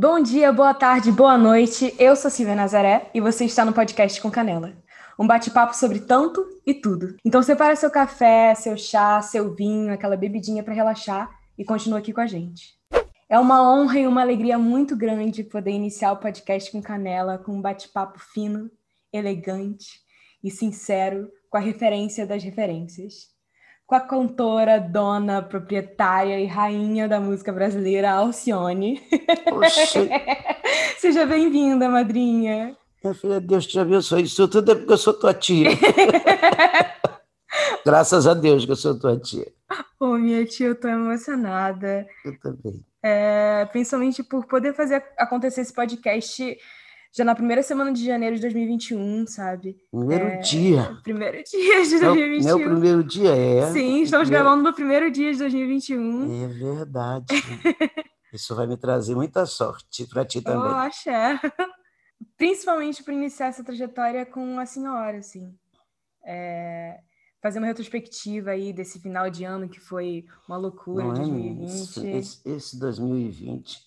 Bom dia, boa tarde, boa noite. Eu sou Silvia Nazaré e você está no podcast com Canela. Um bate-papo sobre tanto e tudo. Então separa seu café, seu chá, seu vinho, aquela bebidinha para relaxar e continua aqui com a gente. É uma honra e uma alegria muito grande poder iniciar o podcast com Canela com um bate-papo fino, elegante e sincero com a referência das referências. Com a cantora, dona, proprietária e rainha da música brasileira, Alcione. Seja bem-vinda, madrinha. Minha filha, Deus te abençoe. Isso tudo é porque eu sou tua tia. Graças a Deus que eu sou tua tia. Ô, minha tia, eu tô emocionada. Eu também. É, principalmente por poder fazer acontecer esse podcast já na primeira semana de janeiro de 2021, sabe? Primeiro É, dia. Primeiro dia de Não, 2021. não é o primeiro dia, é. Sim, estamos Primeiro- gravando no primeiro dia de 2021. É verdade. Isso vai me trazer muita sorte para ti Eu também. acho, é. Principalmente para iniciar essa trajetória com a senhora, assim. É, fazer uma retrospectiva aí desse final de ano que foi uma loucura, Não é, 2020. Esse, esse, esse 2020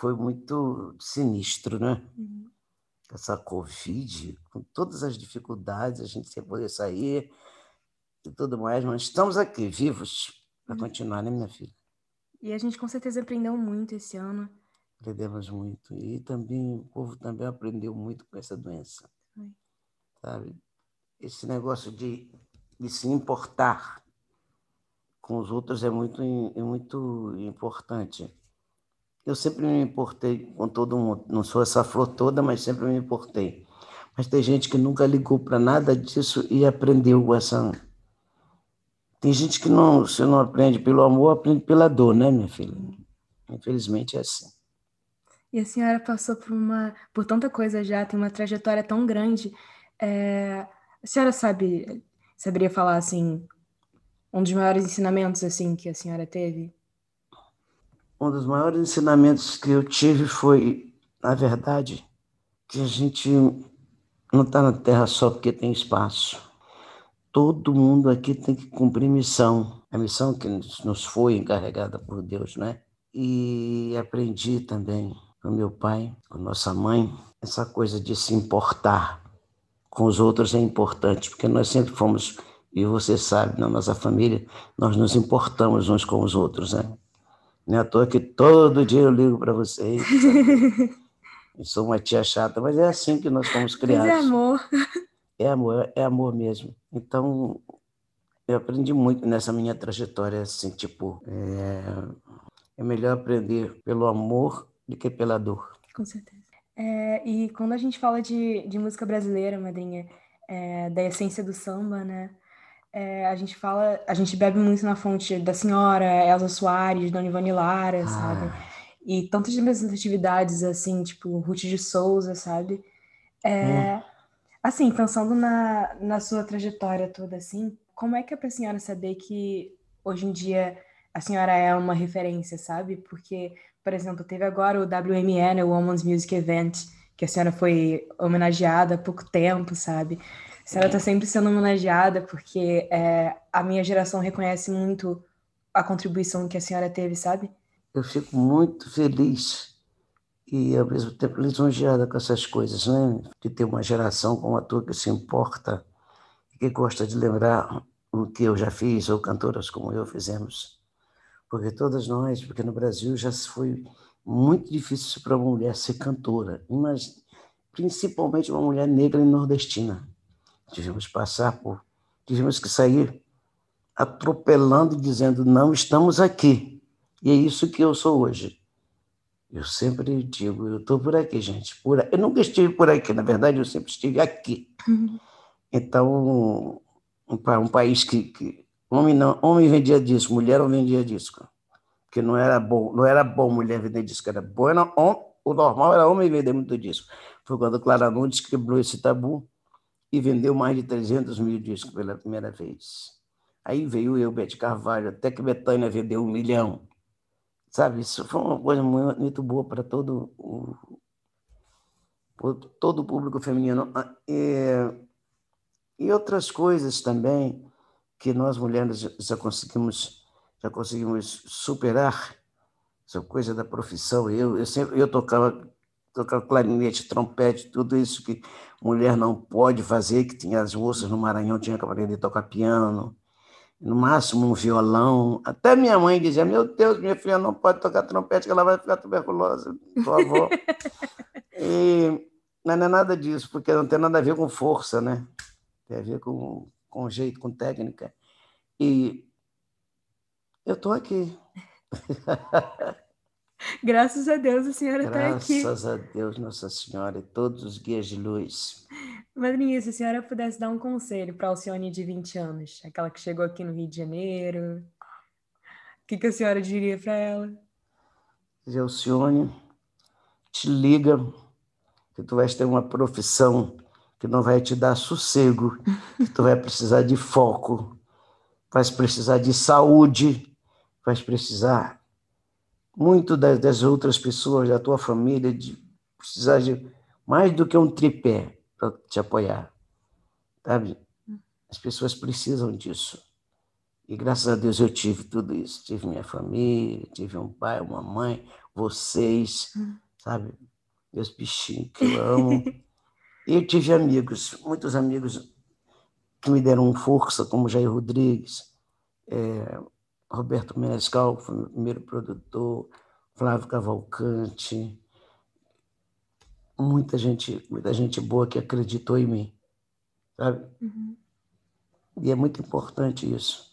foi muito sinistro, né? Uhum. Essa Covid, com todas as dificuldades, a gente sem poder sair e tudo mais, mas estamos aqui, vivos, para Uhum. continuar, né, minha filha? E a gente com certeza aprendeu muito esse ano. Aprendemos muito. E também o povo também aprendeu muito com essa doença. Sabe? Esse negócio de, de se importar com os outros é muito, é muito importante. Eu sempre me importei com todo mundo. Não sou essa flor toda, mas sempre me importei. Mas tem gente que nunca ligou para nada disso e aprendeu essa. Tem gente que não, se não aprende pelo amor, aprende pela dor, né, minha filha? Infelizmente é assim. E a senhora passou por uma, por tanta coisa já, tem uma trajetória tão grande. É, a senhora sabe, saberia falar assim, um dos maiores ensinamentos assim que a senhora teve? Um dos maiores ensinamentos que eu tive foi, na verdade, que a gente não está na Terra só porque tem espaço. Todo mundo aqui tem que cumprir missão. A missão que nos foi encarregada por Deus, né? E aprendi também com meu pai, com nossa mãe, essa coisa de se importar com os outros é importante, porque nós sempre fomos, e você sabe, na nossa família, nós nos importamos uns com os outros, né? Não é à toa que todo dia eu ligo para vocês. Eu sou uma tia chata, mas é assim que nós fomos Mas criados. é amor. É amor, é amor mesmo. Então, eu aprendi muito nessa minha trajetória, assim, tipo, é, é melhor aprender pelo amor do que pela dor. Com certeza. É, e quando a gente fala de, de música brasileira, madrinha, é, da essência do samba, né? É, a gente fala, a gente bebe muito na fonte da senhora, Elza Soares, Dona Ivone Lara, sabe? Ah, E tantas representatividades, assim, tipo Ruth de Souza, sabe? É, Assim, pensando na, na sua trajetória toda, assim, como é que é pra senhora saber que hoje em dia a senhora é uma referência, sabe? Porque, por exemplo, teve agora o WME, né, o Women's Music Event, que a senhora foi homenageada há pouco tempo, sabe? A senhora tá sempre sendo homenageada porque é, a minha geração reconhece muito a contribuição que a senhora teve, sabe? eu fico muito feliz e, ao mesmo tempo, lisonjeada com essas coisas, né? De ter uma geração como a tua que se importa e que gosta de lembrar o que eu já fiz, ou cantoras como eu fizemos. Porque todas nós, porque no Brasil já foi muito difícil para uma mulher ser cantora, mas principalmente uma mulher negra e nordestina. Tivemos que passar por, tivemos que sair atropelando e dizendo não estamos aqui. E é isso que eu sou hoje. Eu sempre digo, eu estou por aqui, gente. Por, eu nunca estive por aqui, na verdade, eu sempre estive aqui. Então, um, um país que, que homem não, homem vendia disco, mulher não vendia disco, porque não era bom, não era bom mulher vender disco, era bom, era o normal era homem vender muito disco. Foi quando Clara Nunes quebrou esse tabu e vendeu mais de 300 mil discos pela primeira vez. Aí veio eu, Bete Carvalho, até que Betânia vendeu um milhão. Sabe, isso foi uma coisa muito, boa para todo o, todo o público feminino. Ah, E, e outras coisas também que nós mulheres já conseguimos, já conseguimos superar essa coisa da profissão. Eu, eu sempre eu tocava, tocava clarinete, trompete, tudo isso que mulher não pode fazer, que tinha as moças no Maranhão, tinha que aprender a tocar piano, no máximo um violão. Até minha mãe dizia: Meu Deus, minha filha não pode tocar trompete, que ela vai ficar tuberculosa, tua avó. e não é nada disso, porque não tem nada a ver com força, né? Tem a ver com, com jeito, com técnica. E eu estou aqui. Graças a Deus a senhora está aqui. Graças a Deus, Nossa Senhora, e todos os guias de luz. Madrinha, se a senhora pudesse dar um conselho para a Alcione de 20 anos, aquela que chegou aqui no Rio de Janeiro, o que, que a senhora diria para ela? Alcione, te liga, que tu vais ter uma profissão que não vai te dar sossego, que tu vai precisar de foco, vais precisar de saúde, vais precisar muito das, das outras pessoas, da tua família, de precisar de mais do que um tripé para te apoiar, sabe? As pessoas precisam disso. E graças a Deus eu tive tudo isso. Tive minha família, tive um pai, uma mãe, vocês, sabe? Meus bichinhos que eu amo. e eu tive amigos, muitos amigos que me deram força, como Jair Rodrigues, é, Roberto Menescal, foi o primeiro produtor, Flávio Cavalcante, muita gente, muita gente boa que acreditou em mim, sabe? Uhum. E é muito importante isso,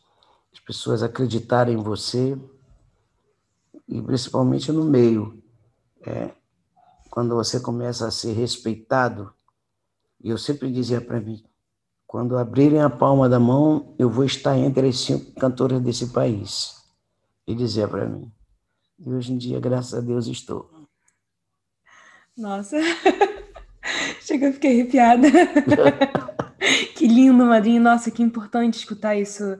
as pessoas acreditarem em você e principalmente no meio, é, quando você começa a ser respeitado. E eu sempre dizia para mim, quando abrirem a palma da mão, eu vou estar entre as cinco cantoras desse país. E dizia para mim. E hoje em dia, graças a Deus, estou. Nossa, chega, eu fiquei arrepiada. que lindo, madrinha. Nossa, que importante escutar isso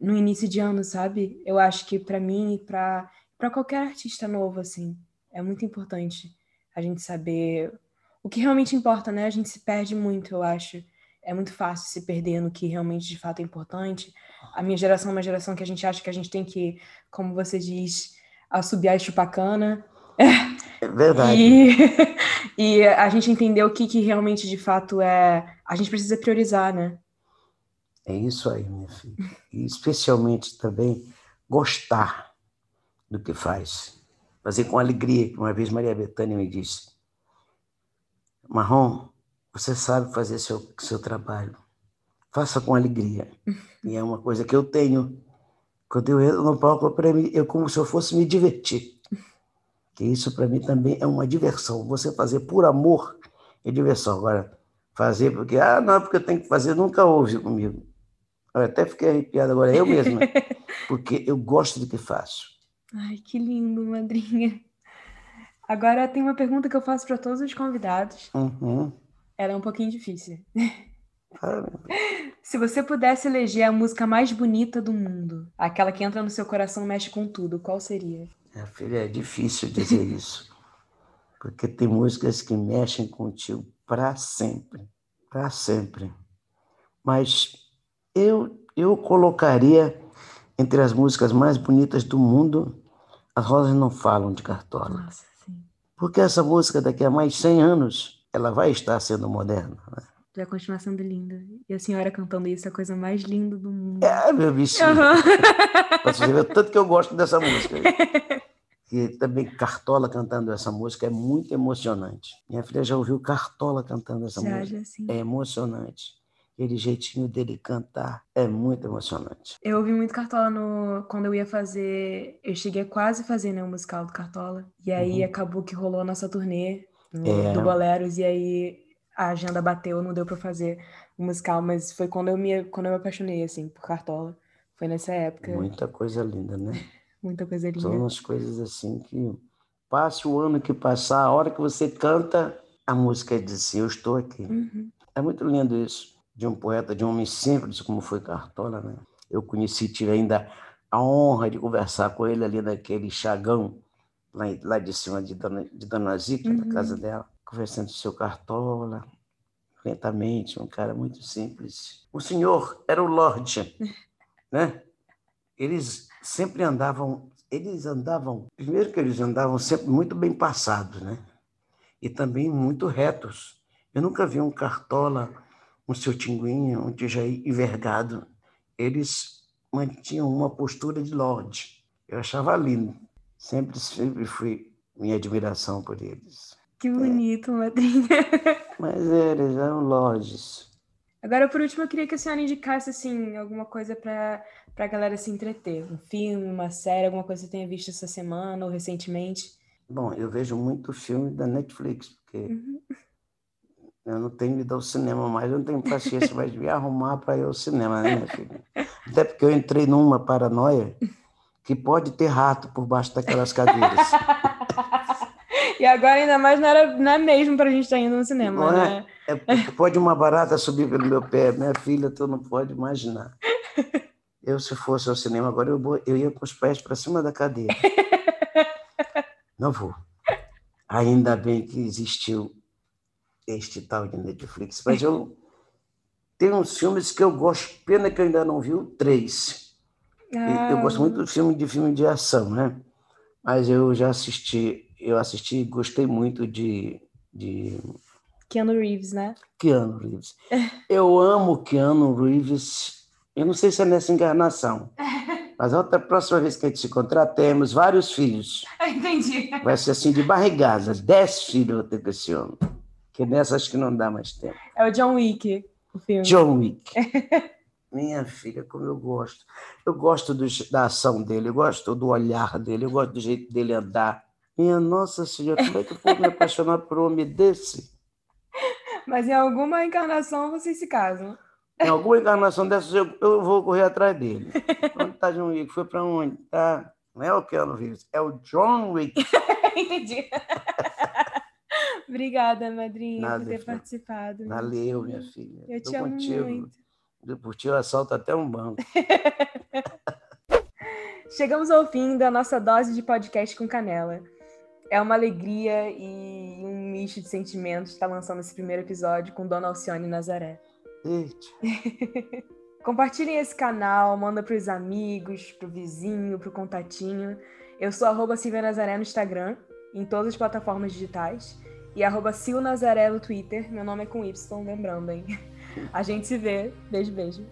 no início de ano, sabe? Eu acho que para mim e para qualquer artista novo, assim, é muito importante a gente saber o que realmente importa, né? A gente se perde muito, eu acho é muito fácil se perder no que realmente de fato é importante. A minha geração é uma geração que a gente acha que a gente tem que, como você diz, assobiar e chupar cana. É verdade. E, e a gente entendeu o que, que realmente de fato é. A gente precisa priorizar, né? É isso aí, minha filha. E especialmente também gostar do que faz. Fazer com alegria, que uma vez Maria Bethânia me disse. Marrom, você sabe fazer seu, seu trabalho. Faça com alegria. E é uma coisa que eu tenho. Quando eu entro no palco, para mim, eu como se eu fosse me divertir. Que isso para mim também é uma diversão. Você fazer por amor é diversão. Agora, fazer porque, ah, não, porque eu tenho que fazer, nunca houve comigo. Eu até fiquei arrepiado agora, eu mesma, porque eu gosto do que faço. Ai, que lindo, madrinha. Agora tem uma pergunta que eu faço para todos os convidados. Uhum. Ela é um pouquinho difícil. Se você pudesse eleger a música mais bonita do mundo, aquela que entra no seu coração e mexe com tudo, qual seria? Minha filha, é difícil dizer isso. Porque tem músicas que mexem contigo para sempre. Para sempre. Mas eu, eu colocaria entre as músicas mais bonitas do mundo, As Rosas Não Falam de Cartola. Nossa, sim. Porque essa música, daqui a mais 100 anos, ela vai estar sendo moderna. Né? Vai continuar sendo linda. E a senhora cantando isso é a coisa mais linda do mundo. É, meu bichinho. Uhum. você ver o tanto que eu gosto dessa música. E também Cartola cantando essa música é muito emocionante. Minha filha já ouviu Cartola cantando essa já, música. Já, sim. É emocionante. Aquele jeitinho dele cantar é muito emocionante. Eu ouvi muito Cartola no... quando eu ia fazer. Eu cheguei a quase fazer né, o musical do Cartola. E aí uhum. acabou que rolou a nossa turnê é. do Boleros, e aí a agenda bateu, não deu para fazer o musical, mas foi quando eu me, quando eu me apaixonei, assim, por Cartola. Foi nessa época. Muita coisa linda, né? Muita coisa linda. São umas coisas assim que passe o ano que passar, a hora que você canta, a música diz assim, eu estou aqui. Uhum. É muito lindo isso, de um poeta, de um homem simples, como foi Cartola, né? Eu conheci, tive ainda a honra de conversar com ele ali naquele chagão lá, lá de cima de Dona, de Dona Zica, uhum. na casa dela, conversando com o seu Cartola, lentamente, um cara muito simples. O senhor era o Lorde, né? Eles sempre andavam, eles andavam, primeiro que eles andavam sempre muito bem passados, né? E também muito retos. Eu nunca vi um cartola, um seu tinguinho, um tijaí envergado. Eles mantinham uma postura de lorde. Eu achava lindo. Sempre, sempre fui minha admiração por eles. Que bonito, é. madrinha. Mas eles eram lordes. Agora, por último, eu queria que a senhora indicasse assim, alguma coisa para a galera se entreter. Um filme, uma série, alguma coisa que você tenha visto essa semana ou recentemente. Bom, eu vejo muito filme da Netflix, porque uhum. eu não tenho ido ao cinema mais, eu não tenho paciência mais de me arrumar para ir ao cinema, né, minha filha? Até porque eu entrei numa paranoia que pode ter rato por baixo daquelas cadeiras. E agora, ainda mais, não, era, não é mesmo para a gente estar tá indo no cinema, não é? né? É, pode uma barata subir pelo meu pé. Minha filha, tu não pode imaginar. Eu, se fosse ao cinema agora, eu, eu ia com os pés para cima da cadeira. Não vou. Ainda bem que existiu este tal de Netflix. Mas eu tenho uns filmes que eu gosto, pena que eu ainda não vi três. Ah. Eu gosto muito do filme de filme de ação, né? Mas eu já assisti eu assisti gostei muito de, de... Keanu Reeves, né? Keanu Reeves. Eu amo Keanu Reeves. Eu não sei se é nessa encarnação. Mas a outra próxima vez que a gente se encontrar, temos vários filhos. Entendi. Vai ser assim de barrigada. Dez filhos eu vou ter com esse homem. Que nessa acho que não dá mais tempo. É o John Wick, o filme. John Wick. Minha filha, como eu gosto. Eu gosto do, da ação dele, eu gosto do olhar dele, eu gosto do jeito dele andar. Minha Nossa Senhora, como é que eu vou me apaixonar por um homem desse? Mas em alguma encarnação vocês se casam. Em alguma encarnação dessas eu, eu vou correr atrás dele. Onde está John Wick? Foi para onde? Tá. Não é o Keanu Reeves, é o John Wick. Entendi. Obrigada, madrinha, Nada, por ter filho. participado. Valeu, minha filha. Eu Tô te amo contigo. muito. Por ti eu assalto até um banco. Chegamos ao fim da nossa dose de podcast com canela. É uma alegria e um misto de sentimentos estar lançando esse primeiro episódio com Dona Alcione Nazaré. Compartilhem esse canal, manda para os amigos, para o vizinho, para o contatinho. Eu sou arroba Silvia Nazaré no Instagram, em todas as plataformas digitais. E arroba Sil Nazaré no Twitter. Meu nome é com Y, lembrando, hein? A gente se vê. Beijo, beijo.